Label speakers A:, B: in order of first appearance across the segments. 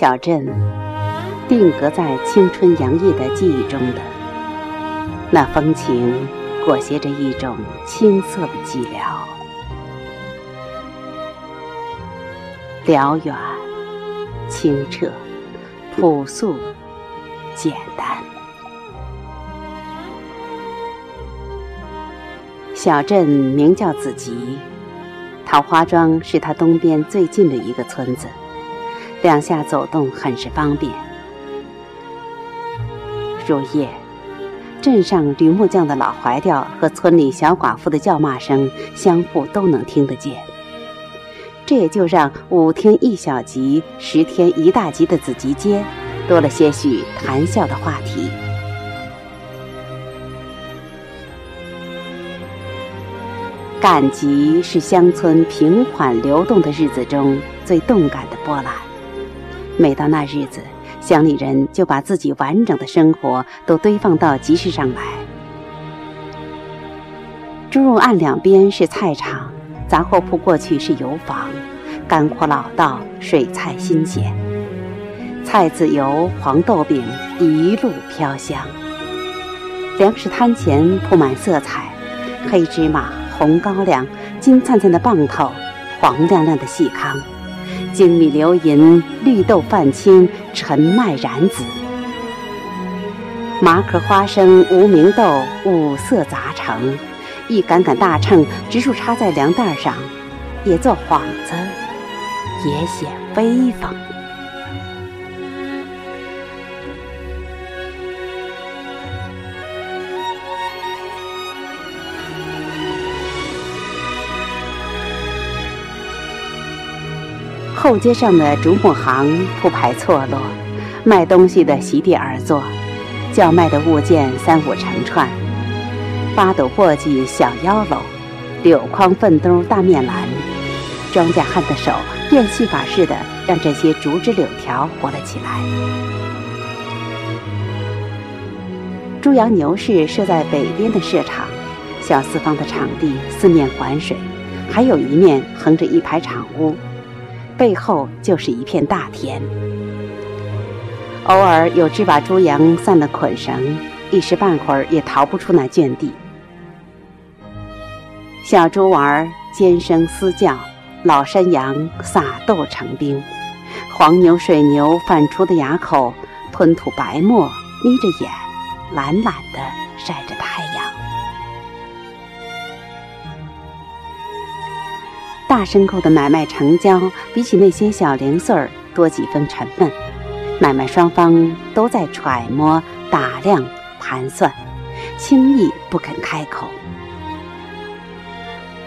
A: 小镇，定格在青春洋溢的记忆中的那风情，裹挟着一种青涩的寂寥，辽远、清澈、朴素、简单。小镇名叫子集，桃花庄是它东边最近的一个村子。两下走动很是方便。入夜，镇上吕木匠的老怀调和村里小寡妇的叫骂声相互都能听得见。这也就让五天一小集、十天一大集的子集街多了些许谈笑的话题。赶集是乡村平缓流动的日子中最动感的波澜。每到那日子，乡里人就把自己完整的生活都堆放到集市上来。猪肉案两边是菜场，杂货铺过去是油坊，干货老道，水菜新鲜，菜籽油、黄豆饼一路飘香。粮食摊前铺满色彩，黑芝麻、红高粱、金灿灿的棒头，黄亮亮的细糠。金米流银，绿豆泛青，陈麦染紫，麻壳花生、无名豆五色杂成，一杆杆大秤直竖插在粮袋上，也做幌子，也显威风。后街上的竹木行铺排错落，卖东西的席地而坐，叫卖的物件三五成串，八斗簸箕小腰篓，柳筐粪兜大面篮，庄稼汉的手变戏法似的让这些竹枝柳条活了起来。猪羊牛市设在北边的市场，小四方的场地四面环水，还有一面横着一排场屋。背后就是一片大田，偶尔有只把猪羊散了捆绳，一时半会儿也逃不出那圈地。小猪娃儿尖声嘶叫，老山羊撒豆成兵，黄牛、水牛反刍的牙口吞吐白沫，眯着眼，懒懒的晒着太阳。大牲口的买卖成交，比起那些小零碎儿多几分沉闷。买卖双方都在揣摩、打量、盘算，轻易不肯开口。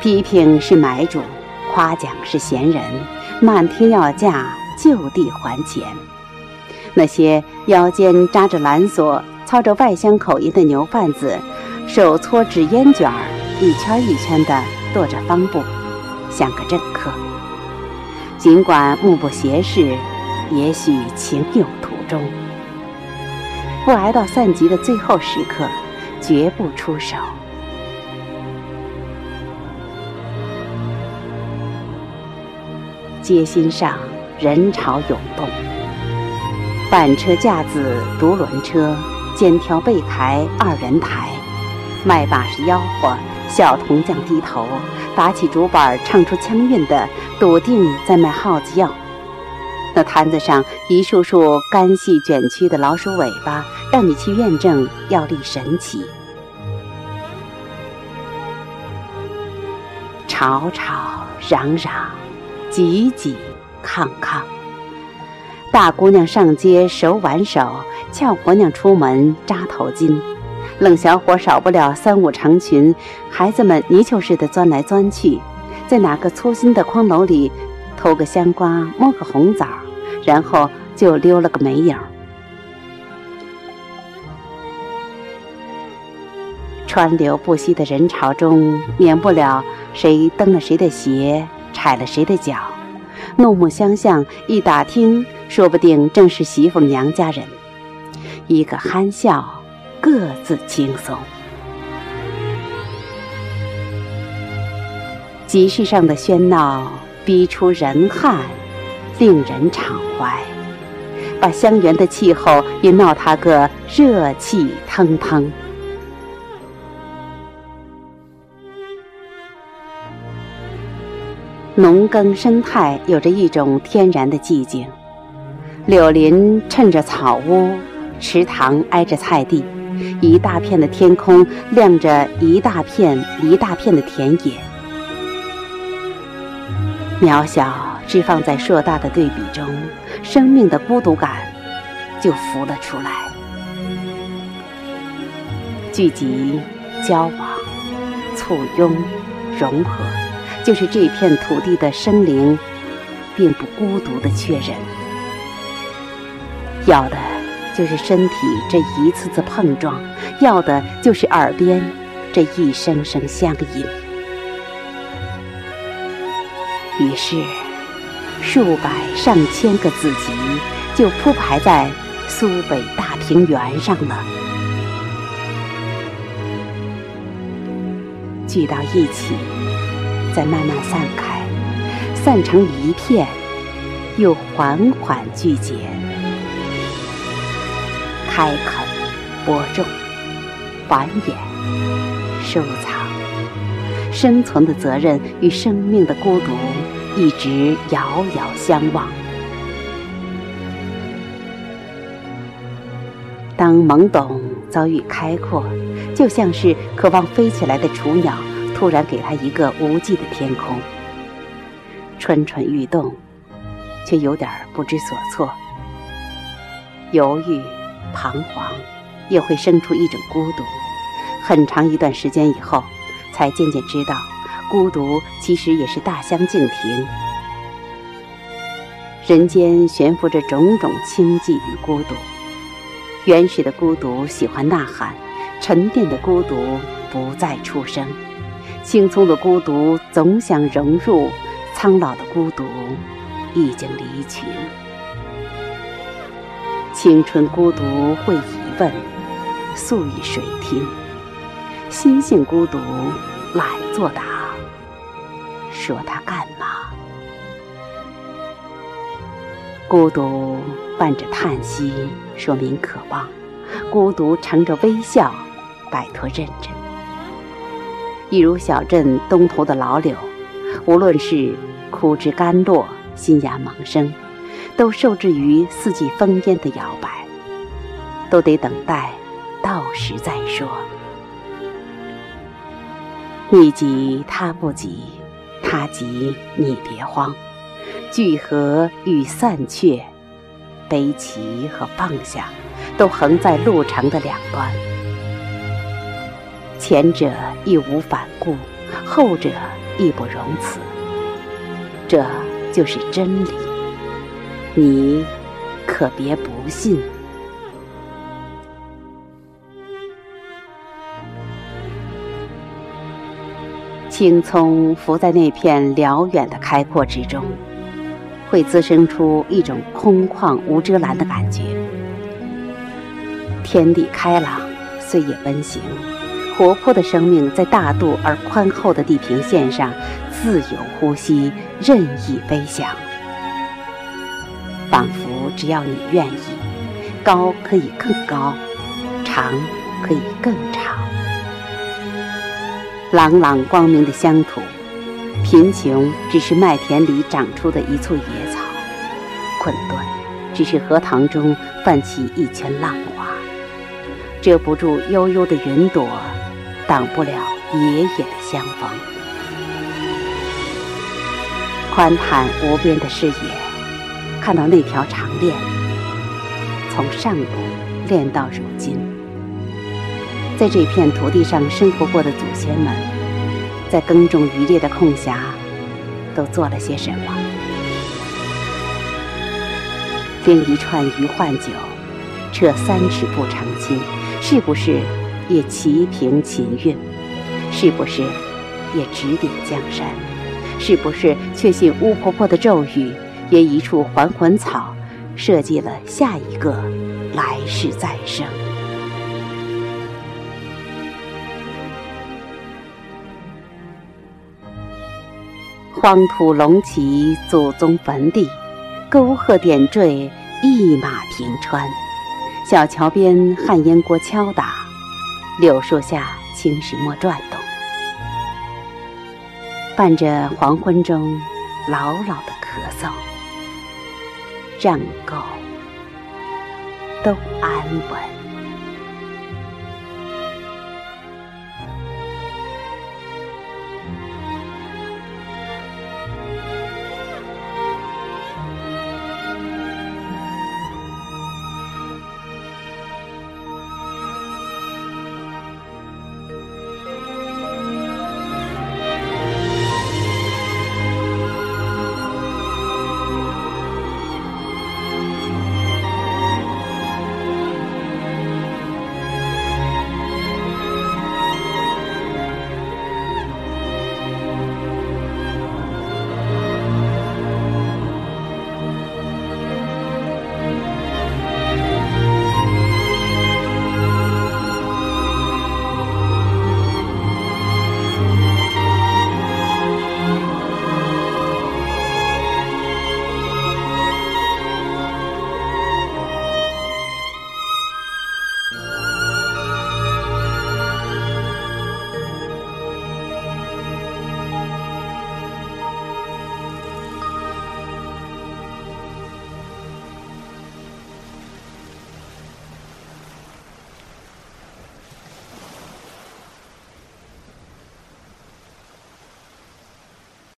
A: 批评是买主，夸奖是闲人，漫天要价，就地还钱。那些腰间扎着蓝锁、操着外乡口音的牛贩子，手搓纸烟卷儿，一圈一圈地跺着方布。像个政客，尽管目不斜视，也许情有独钟，不挨到散集的最后时刻，绝不出手。街心上人潮涌动，板车架子独轮车，肩挑背抬二人抬，卖把式吆喝，小铜匠低头。打起竹板唱出腔韵的，笃定在卖耗子药。那摊子上一束束干细卷曲的老鼠尾巴，让你去验证药力神奇。吵吵嚷嚷，挤挤抗抗。大姑娘上街手挽手，俏婆娘出门扎头巾。冷小伙少不了三五成群，孩子们泥鳅似的钻来钻去，在哪个粗心的筐篓里偷个香瓜，摸个红枣，然后就溜了个没影。川流不息的人潮中，免不了谁蹬了谁的鞋，踩了谁的脚，怒目相向，一打听，说不定正是媳妇娘家人，一个憨笑。各自轻松。集市上的喧闹逼出人汗，令人敞怀。把香园的气候也闹他个热气腾腾。农耕生态有着一种天然的寂静，柳林衬着草屋，池塘挨着菜地，一大片的天空亮着一大片一大片的田野，渺小置放在硕大的对比中，生命的孤独感就浮了出来。聚集、交往、簇拥、融合。就是这片土地的生灵，并不孤独的确认，要的就是身体这一次次碰撞，要的就是耳边这一声声相应。于是，数百上千个子集就铺排在苏北大平原上了，聚到一起。再慢慢散开，散成一片，又缓缓聚结。开垦、播种、繁衍、收藏，生存的责任与生命的孤独，一直遥遥相望。当懵懂遭遇开阔，就像是渴望飞起来的雏鸟。突然给他一个无际的天空，蠢蠢欲动，却有点不知所措，犹豫、彷徨，也会生出一种孤独。很长一段时间以后，才渐渐知道，孤独其实也是大相径庭。人间悬浮着种种清寂与孤独，原始的孤独喜欢呐喊，沉淀的孤独不再出声。青葱的孤独总想融入，苍老的孤独已经离群。青春孤独会疑问，诉与谁听？心性孤独懒作答，说他干嘛？孤独伴着叹息，说明渴望；孤独乘着微笑，摆脱认真。一如小镇东头的老柳，无论是枯枝干落、新芽萌生，都受制于四季风烟的摇摆，都得等待到时再说。你急他不急，他急你别慌。聚合与散却，悲齐和放下，都横在路程的两端。前者义无反顾，后者义不容辞。这就是真理，你可别不信。青葱浮在那片辽远的开阔之中，会滋生出一种空旷无遮拦的感觉。天地开朗，岁月温行。活泼的生命在大度而宽厚的地平线上自由呼吸，任意飞翔，仿佛只要你愿意，高可以更高，长可以更长。朗朗光明的乡土，贫穷只是麦田里长出的一簇野草，困顿只是荷塘中泛起一圈浪花，遮不住悠悠的云朵。挡不了爷爷的相逢，宽坦无边的视野，看到那条长链，从上古练到如今，在这片土地上生活过的祖先们，在耕种渔猎的空暇，都做了些什么？拎一串鱼换酒，扯三尺布成亲，是不是？也齐平秦韵，是不是也指点江山？是不是确信巫婆婆的咒语，也一处还魂草，设计了下一个来世再生？荒土隆起祖宗坟地，沟壑点缀一马平川。小桥边旱烟锅敲打，柳树下青石磨转动，伴着黄昏中牢牢的咳嗽，让狗都安稳。